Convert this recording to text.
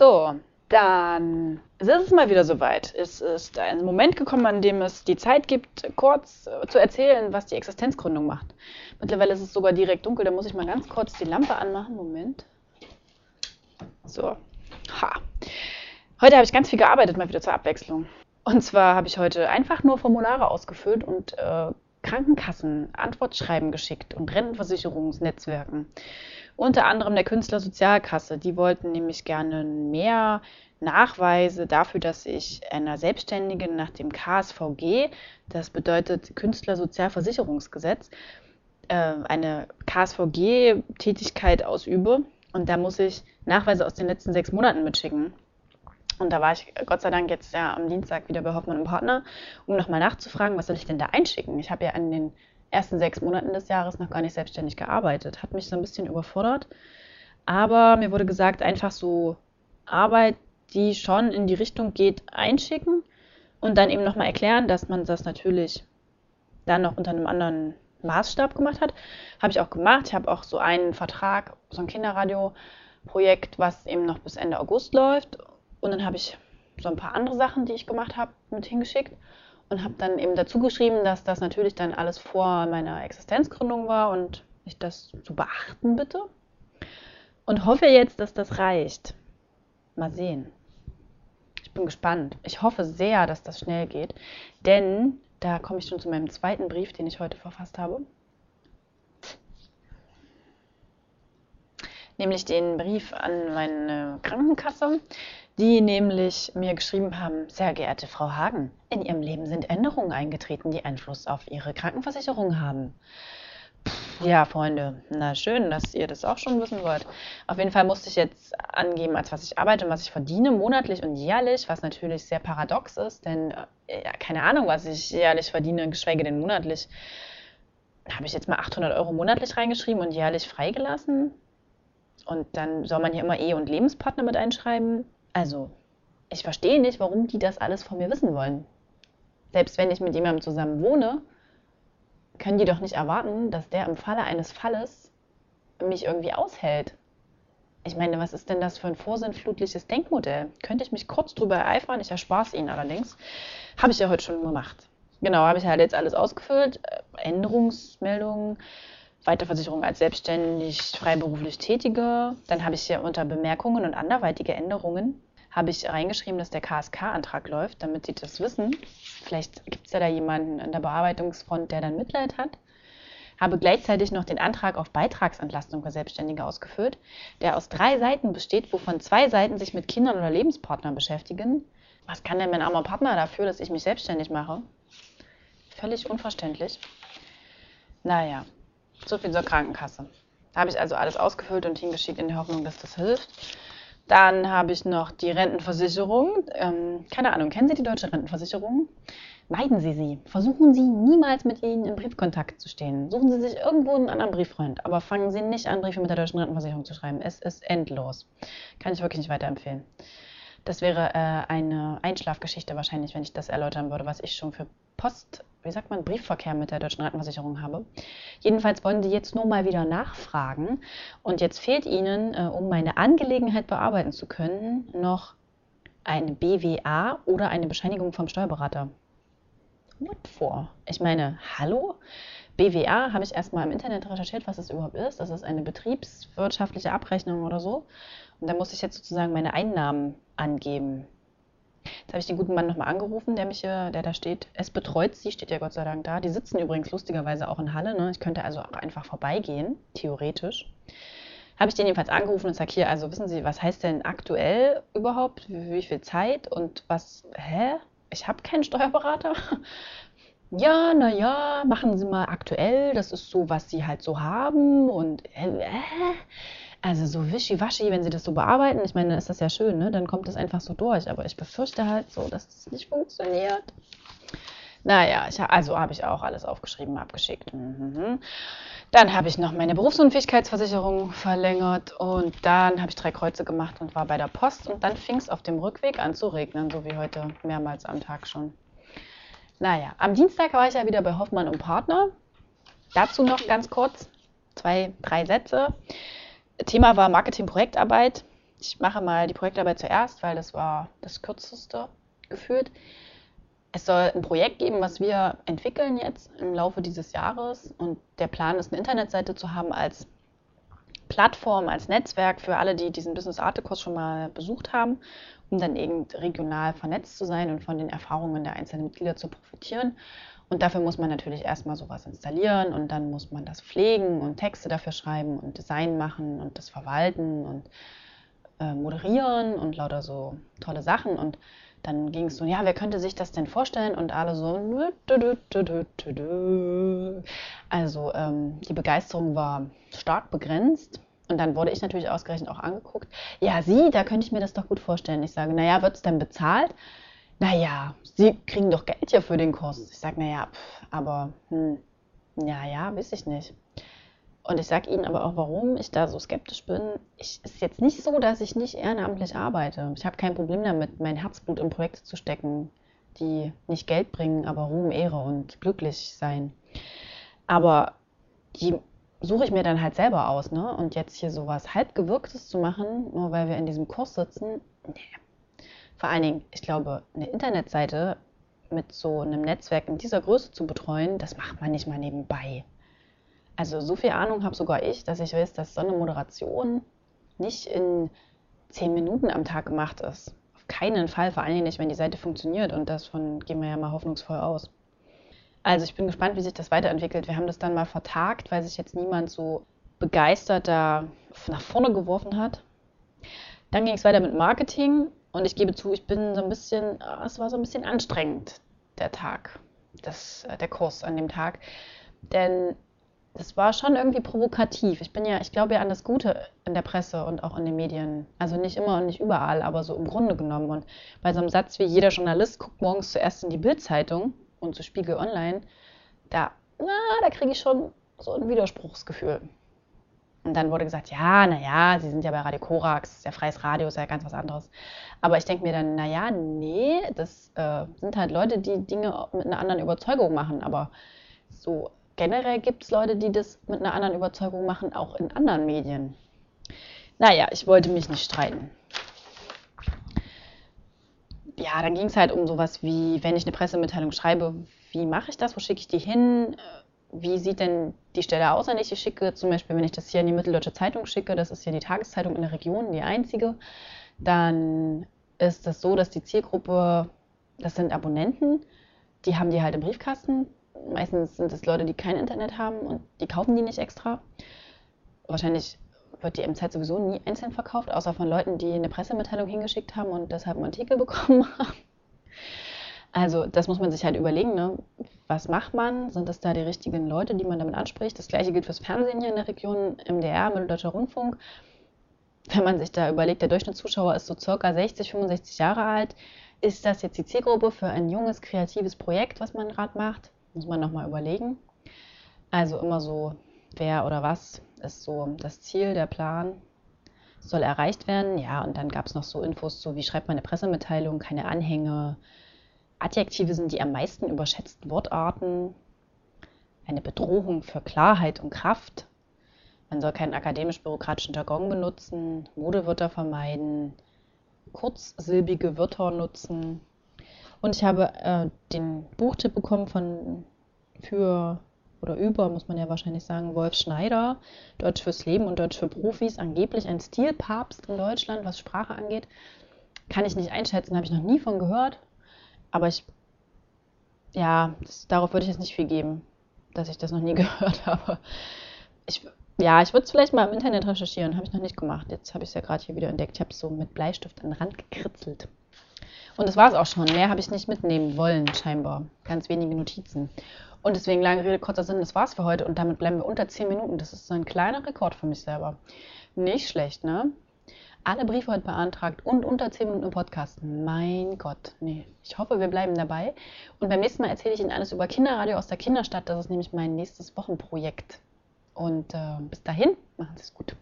So, dann ist es mal wieder soweit. Es ist ein Moment gekommen, an dem es die Zeit gibt, kurz äh, zu erzählen, was die Existenzgründung macht. Mittlerweile ist es sogar direkt dunkel, da muss ich mal ganz kurz die Lampe anmachen. Moment. So. Ha. Heute habe ich ganz viel gearbeitet, mal wieder zur Abwechslung. Und zwar habe ich heute einfach nur Formulare ausgefüllt und äh, Krankenkassen Antwortschreiben geschickt und Rentenversicherungsnetzwerken. Unter anderem der Künstlersozialkasse. Die wollten nämlich gerne mehr Nachweise dafür, dass ich einer Selbstständigen nach dem KSVG, das bedeutet Künstlersozialversicherungsgesetz, äh, eine KSVG-Tätigkeit ausübe. Und da muss ich Nachweise aus den letzten sechs Monaten mitschicken. Und da war ich Gott sei Dank jetzt ja am Dienstag wieder bei Hoffmann und Partner, um nochmal nachzufragen, was soll ich denn da einschicken? Ich habe ja in den ersten sechs Monaten des Jahres noch gar nicht selbstständig gearbeitet. Hat mich so ein bisschen überfordert. Aber mir wurde gesagt, einfach so Arbeit, die schon in die Richtung geht, einschicken und dann eben nochmal erklären, dass man das natürlich dann noch unter einem anderen Maßstab gemacht hat. Habe ich auch gemacht. Ich habe auch so einen Vertrag, so ein Kinderradio-Projekt, was eben noch bis Ende August läuft. Und dann habe ich so ein paar andere Sachen, die ich gemacht habe, mit hingeschickt und habe dann eben dazu geschrieben, dass das natürlich dann alles vor meiner Existenzgründung war und ich das zu beachten bitte. Und hoffe jetzt, dass das reicht. Mal sehen. Ich bin gespannt. Ich hoffe sehr, dass das schnell geht, denn da komme ich schon zu meinem zweiten Brief, den ich heute verfasst habe. Nämlich den Brief an meine Krankenkasse, die nämlich mir geschrieben haben, sehr geehrte Frau Hagen, in Ihrem Leben sind Änderungen eingetreten, die Einfluss auf Ihre Krankenversicherung haben. Ja, Freunde, na schön, dass ihr das auch schon wissen wollt. Auf jeden Fall musste ich jetzt angeben, als was ich arbeite und was ich verdiene, monatlich und jährlich, was natürlich sehr paradox ist, denn äh, ja, keine Ahnung, was ich jährlich verdiene, geschweige denn monatlich. Habe ich jetzt mal 800 Euro monatlich reingeschrieben und jährlich freigelassen? Und dann soll man hier immer Ehe- und Lebenspartner mit einschreiben. Also, ich verstehe nicht, warum die das alles von mir wissen wollen. Selbst wenn ich mit jemandem zusammen wohne, können die doch nicht erwarten, dass der im Falle eines Falles mich irgendwie aushält. Ich meine, was ist denn das für ein vorsinnflutliches Denkmodell? Könnte ich mich kurz drüber ereifern? Ich erspare es Ihnen allerdings. Habe ich ja heute schon gemacht. Genau, habe ich halt jetzt alles ausgefüllt. Änderungsmeldungen, Weiterversicherung als selbstständig freiberuflich Tätige. Dann habe ich hier unter Bemerkungen und anderweitige Änderungen habe ich reingeschrieben, dass der KSK-Antrag läuft, damit Sie das wissen. Vielleicht gibt es ja da jemanden an der Bearbeitungsfront, der dann Mitleid hat. Habe gleichzeitig noch den Antrag auf Beitragsentlastung für Selbstständige ausgefüllt, der aus drei Seiten besteht, wovon zwei Seiten sich mit Kindern oder Lebenspartnern beschäftigen. Was kann denn mein armer Partner dafür, dass ich mich selbstständig mache? Völlig unverständlich. Naja, so viel zur Krankenkasse. Da habe ich also alles ausgefüllt und hingeschickt in der Hoffnung, dass das hilft. Dann habe ich noch die Rentenversicherung. Ähm, keine Ahnung, kennen Sie die deutsche Rentenversicherung? Meiden Sie sie. Versuchen Sie niemals mit ihnen in Briefkontakt zu stehen. Suchen Sie sich irgendwo einen anderen Brieffreund. Aber fangen Sie nicht an, Briefe mit der deutschen Rentenversicherung zu schreiben. Es ist endlos. Kann ich wirklich nicht weiterempfehlen. Das wäre äh, eine Einschlafgeschichte wahrscheinlich, wenn ich das erläutern würde, was ich schon für Post, wie sagt man, Briefverkehr mit der deutschen Rentenversicherung habe. Jedenfalls wollen sie jetzt nur mal wieder nachfragen und jetzt fehlt ihnen, äh, um meine Angelegenheit bearbeiten zu können, noch eine BWA oder eine Bescheinigung vom Steuerberater. What for? Ich meine, hallo? BWA habe ich erstmal im Internet recherchiert, was das überhaupt ist. Das ist eine betriebswirtschaftliche Abrechnung oder so. Und da muss ich jetzt sozusagen meine Einnahmen angeben. Jetzt habe ich den guten Mann nochmal angerufen, der mich hier, der da steht. Es betreut sie, steht ja Gott sei Dank da. Die sitzen übrigens lustigerweise auch in Halle. Ne? Ich könnte also auch einfach vorbeigehen, theoretisch. Habe ich den jedenfalls angerufen und sage hier, also wissen Sie, was heißt denn aktuell überhaupt? Wie, wie viel Zeit und was, hä? Ich habe keinen Steuerberater. Ja, naja, machen Sie mal aktuell, das ist so, was Sie halt so haben und äh, also so wischiwaschi, wenn sie das so bearbeiten, ich meine, dann ist das ja schön, ne? dann kommt das einfach so durch. Aber ich befürchte halt so, dass das nicht funktioniert. Naja, ich, also habe ich auch alles aufgeschrieben, abgeschickt. Mhm. Dann habe ich noch meine Berufsunfähigkeitsversicherung verlängert und dann habe ich drei Kreuze gemacht und war bei der Post und dann fing es auf dem Rückweg an zu regnen, so wie heute mehrmals am Tag schon. Naja, am Dienstag war ich ja wieder bei Hoffmann und Partner. Dazu noch ganz kurz zwei, drei Sätze. Thema war Marketing-Projektarbeit. ich mache mal die Projektarbeit zuerst, weil das war das kürzeste gefühlt. Es soll ein Projekt geben, was wir entwickeln jetzt im Laufe dieses Jahres. Und der Plan ist, eine Internetseite zu haben als Plattform, als Netzwerk für alle, die diesen Business Arte Kurs schon mal besucht haben, um dann eben regional vernetzt zu sein und von den Erfahrungen der einzelnen Mitglieder zu profitieren. Und dafür muss man natürlich erstmal sowas installieren und dann muss man das pflegen und Texte dafür schreiben und Design machen und das verwalten und äh, moderieren und lauter so tolle Sachen. Und dann ging es so, ja, wer könnte sich das denn vorstellen? Und alle so, also ähm, die Begeisterung war stark begrenzt. Und dann wurde ich natürlich ausgerechnet auch angeguckt. Ja, Sie, da könnte ich mir das doch gut vorstellen. Ich sage, naja, wird es denn bezahlt? Naja, Sie kriegen doch Geld hier für den Kurs. Ich sage, naja, aber, hm, ja, weiß ich nicht. Und ich sage Ihnen aber auch, warum ich da so skeptisch bin. Es ist jetzt nicht so, dass ich nicht ehrenamtlich arbeite. Ich habe kein Problem damit, mein Herzblut in Projekte zu stecken, die nicht Geld bringen, aber Ruhm, Ehre und glücklich sein. Aber die suche ich mir dann halt selber aus. Ne? Und jetzt hier sowas halbgewirktes zu machen, nur weil wir in diesem Kurs sitzen, nee. Vor allen Dingen, ich glaube, eine Internetseite mit so einem Netzwerk in dieser Größe zu betreuen, das macht man nicht mal nebenbei. Also so viel Ahnung habe sogar ich, dass ich weiß, dass so eine Moderation nicht in zehn Minuten am Tag gemacht ist. Auf keinen Fall, vor allen Dingen nicht, wenn die Seite funktioniert. Und davon gehen wir ja mal hoffnungsvoll aus. Also ich bin gespannt, wie sich das weiterentwickelt. Wir haben das dann mal vertagt, weil sich jetzt niemand so begeistert da nach vorne geworfen hat. Dann ging es weiter mit Marketing und ich gebe zu, ich bin so ein bisschen, ah, es war so ein bisschen anstrengend, der Tag, das, äh, der Kurs an dem Tag. Denn das war schon irgendwie provokativ. Ich bin ja, ich glaube ja an das Gute in der Presse und auch in den Medien. Also nicht immer und nicht überall, aber so im Grunde genommen. Und bei so einem Satz wie jeder Journalist guckt morgens zuerst in die Bildzeitung und zu Spiegel Online, da, na, da kriege ich schon so ein Widerspruchsgefühl. Und dann wurde gesagt, ja, naja, Sie sind ja bei Radio Korax, ist ja freies Radio, ist ja ganz was anderes. Aber ich denke mir dann, naja, nee, das äh, sind halt Leute, die Dinge mit einer anderen Überzeugung machen. Aber so generell gibt es Leute, die das mit einer anderen Überzeugung machen, auch in anderen Medien. Naja, ich wollte mich nicht streiten. Ja, dann ging es halt um sowas wie, wenn ich eine Pressemitteilung schreibe, wie mache ich das, wo schicke ich die hin, wie sieht denn die Stelle aus, an die ich die schicke. Zum Beispiel, wenn ich das hier in die Mitteldeutsche Zeitung schicke, das ist hier die Tageszeitung in der Region, die einzige, dann ist das so, dass die Zielgruppe, das sind Abonnenten, die haben die halt im Briefkasten, meistens sind es Leute, die kein Internet haben und die kaufen die nicht extra. Wahrscheinlich wird die MZ sowieso nie einzeln verkauft, außer von Leuten, die eine Pressemitteilung hingeschickt haben und deshalb einen Artikel bekommen haben. Also das muss man sich halt überlegen. Ne? Was macht man? Sind das da die richtigen Leute, die man damit anspricht? Das gleiche gilt fürs Fernsehen hier in der Region, MDR, Mitteldeutscher Rundfunk. Wenn man sich da überlegt, der Durchschnittszuschauer ist so circa 60, 65 Jahre alt. Ist das jetzt die Zielgruppe für ein junges, kreatives Projekt, was man gerade macht? Muss man nochmal überlegen. Also immer so, wer oder was ist so das Ziel, der Plan, soll erreicht werden. Ja, und dann gab es noch so Infos, so wie schreibt man eine Pressemitteilung, keine Anhänge. Adjektive sind die am meisten überschätzten Wortarten. Eine Bedrohung für Klarheit und Kraft. Man soll keinen akademisch-bürokratischen Jargon benutzen, Modewörter vermeiden, kurzsilbige Wörter nutzen. Und ich habe äh, den Buchtipp bekommen von für oder über, muss man ja wahrscheinlich sagen, Wolf Schneider, Deutsch fürs Leben und Deutsch für Profis, angeblich ein Stilpapst in Deutschland, was Sprache angeht. Kann ich nicht einschätzen, habe ich noch nie von gehört. Aber ich, ja, das, darauf würde ich jetzt nicht viel geben, dass ich das noch nie gehört habe. Ich, ja, ich würde es vielleicht mal im Internet recherchieren, habe ich noch nicht gemacht. Jetzt habe ich es ja gerade hier wieder entdeckt. Ich habe es so mit Bleistift an den Rand gekritzelt. Und das war es auch schon. Mehr habe ich nicht mitnehmen wollen, scheinbar. Ganz wenige Notizen. Und deswegen lange Rede, kurzer Sinn, das war's für heute. Und damit bleiben wir unter 10 Minuten. Das ist so ein kleiner Rekord für mich selber. Nicht schlecht, ne? Alle Briefe heute beantragt und unter 10 Minuten im Podcast. Mein Gott, nee. Ich hoffe, wir bleiben dabei. Und beim nächsten Mal erzähle ich Ihnen alles über Kinderradio aus der Kinderstadt. Das ist nämlich mein nächstes Wochenprojekt. Und äh, bis dahin, machen Sie es gut.